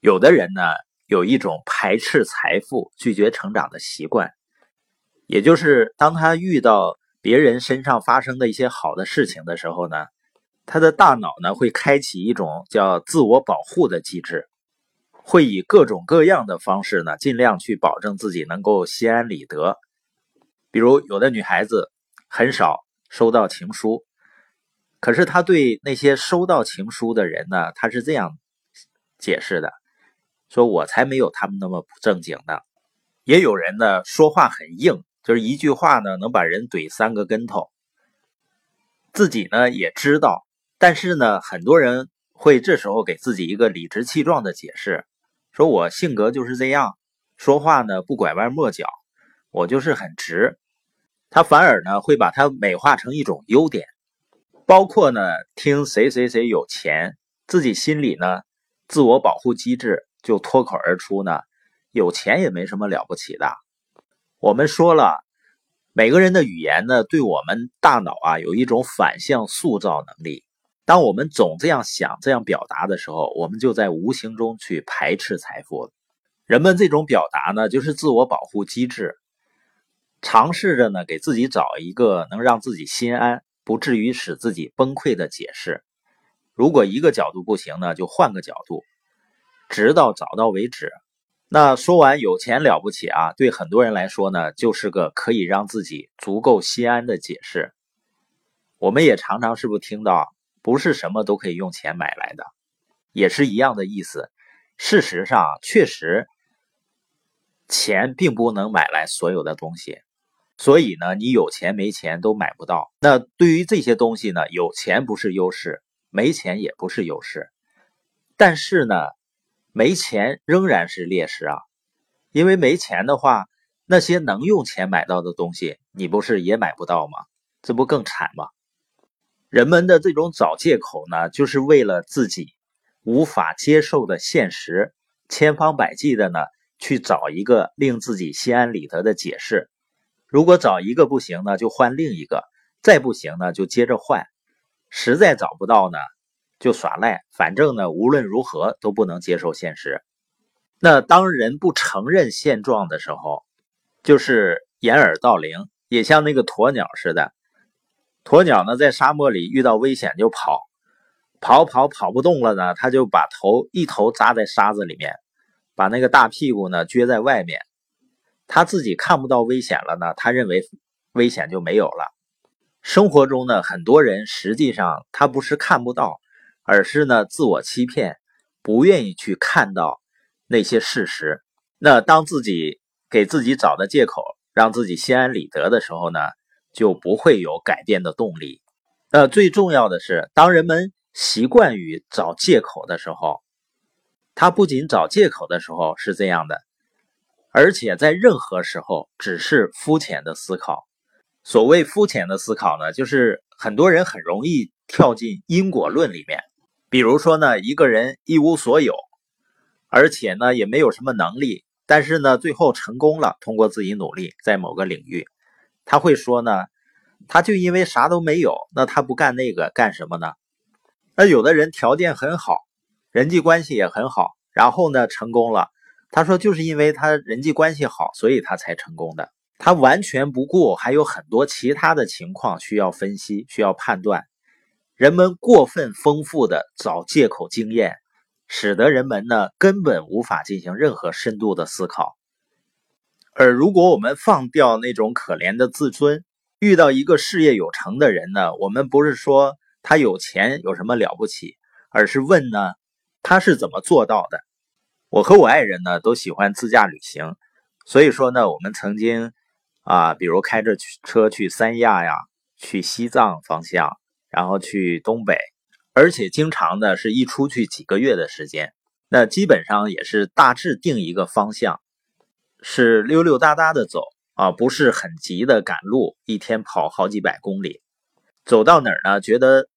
有的人呢，有一种排斥财富、拒绝成长的习惯，也就是当他遇到别人身上发生的一些好的事情的时候呢，他的大脑呢会开启一种叫自我保护的机制，会以各种各样的方式呢，尽量去保证自己能够心安理得。比如，有的女孩子很少收到情书，可是她对那些收到情书的人呢，她是这样解释的。说我才没有他们那么不正经呢。也有人呢说话很硬，就是一句话呢能把人怼三个跟头。自己呢也知道，但是呢很多人会这时候给自己一个理直气壮的解释，说我性格就是这样，说话呢不拐弯抹角，我就是很直。他反而呢会把它美化成一种优点，包括呢听谁谁谁有钱，自己心里呢自我保护机制。就脱口而出呢，有钱也没什么了不起的。我们说了，每个人的语言呢，对我们大脑啊有一种反向塑造能力。当我们总这样想、这样表达的时候，我们就在无形中去排斥财富。人们这种表达呢，就是自我保护机制，尝试着呢给自己找一个能让自己心安、不至于使自己崩溃的解释。如果一个角度不行呢，就换个角度。直到找到为止。那说完有钱了不起啊？对很多人来说呢，就是个可以让自己足够心安的解释。我们也常常是不是听到，不是什么都可以用钱买来的，也是一样的意思。事实上，确实，钱并不能买来所有的东西。所以呢，你有钱没钱都买不到。那对于这些东西呢，有钱不是优势，没钱也不是优势。但是呢？没钱仍然是劣势啊，因为没钱的话，那些能用钱买到的东西，你不是也买不到吗？这不更惨吗？人们的这种找借口呢，就是为了自己无法接受的现实，千方百计的呢去找一个令自己心安理得的解释。如果找一个不行呢，就换另一个；再不行呢，就接着换。实在找不到呢？就耍赖，反正呢，无论如何都不能接受现实。那当人不承认现状的时候，就是掩耳盗铃，也像那个鸵鸟似的。鸵鸟呢，在沙漠里遇到危险就跑，跑跑跑不动了呢，他就把头一头扎在沙子里面，把那个大屁股呢撅在外面。他自己看不到危险了呢，他认为危险就没有了。生活中呢，很多人实际上他不是看不到。而是呢，自我欺骗，不愿意去看到那些事实。那当自己给自己找的借口，让自己心安理得的时候呢，就不会有改变的动力。那最重要的是，当人们习惯于找借口的时候，他不仅找借口的时候是这样的，而且在任何时候只是肤浅的思考。所谓肤浅的思考呢，就是很多人很容易跳进因果论里面。比如说呢，一个人一无所有，而且呢也没有什么能力，但是呢最后成功了，通过自己努力在某个领域，他会说呢，他就因为啥都没有，那他不干那个干什么呢？那有的人条件很好，人际关系也很好，然后呢成功了，他说就是因为他人际关系好，所以他才成功的，他完全不顾还有很多其他的情况需要分析，需要判断。人们过分丰富的找借口经验，使得人们呢根本无法进行任何深度的思考。而如果我们放掉那种可怜的自尊，遇到一个事业有成的人呢，我们不是说他有钱有什么了不起，而是问呢他是怎么做到的。我和我爱人呢都喜欢自驾旅行，所以说呢我们曾经啊，比如开着车去三亚呀，去西藏方向。然后去东北，而且经常呢是一出去几个月的时间，那基本上也是大致定一个方向，是溜溜达达的走啊，不是很急的赶路，一天跑好几百公里，走到哪儿呢觉得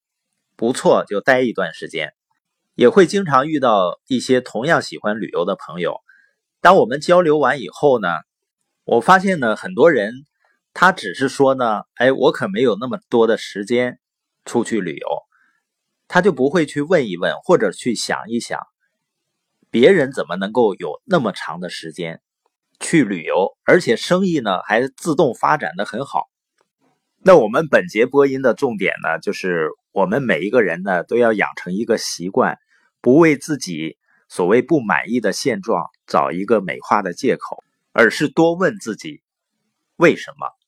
不错就待一段时间，也会经常遇到一些同样喜欢旅游的朋友。当我们交流完以后呢，我发现呢很多人他只是说呢，哎，我可没有那么多的时间。出去旅游，他就不会去问一问，或者去想一想，别人怎么能够有那么长的时间去旅游，而且生意呢还自动发展的很好？那我们本节播音的重点呢，就是我们每一个人呢都要养成一个习惯，不为自己所谓不满意的现状找一个美化的借口，而是多问自己为什么。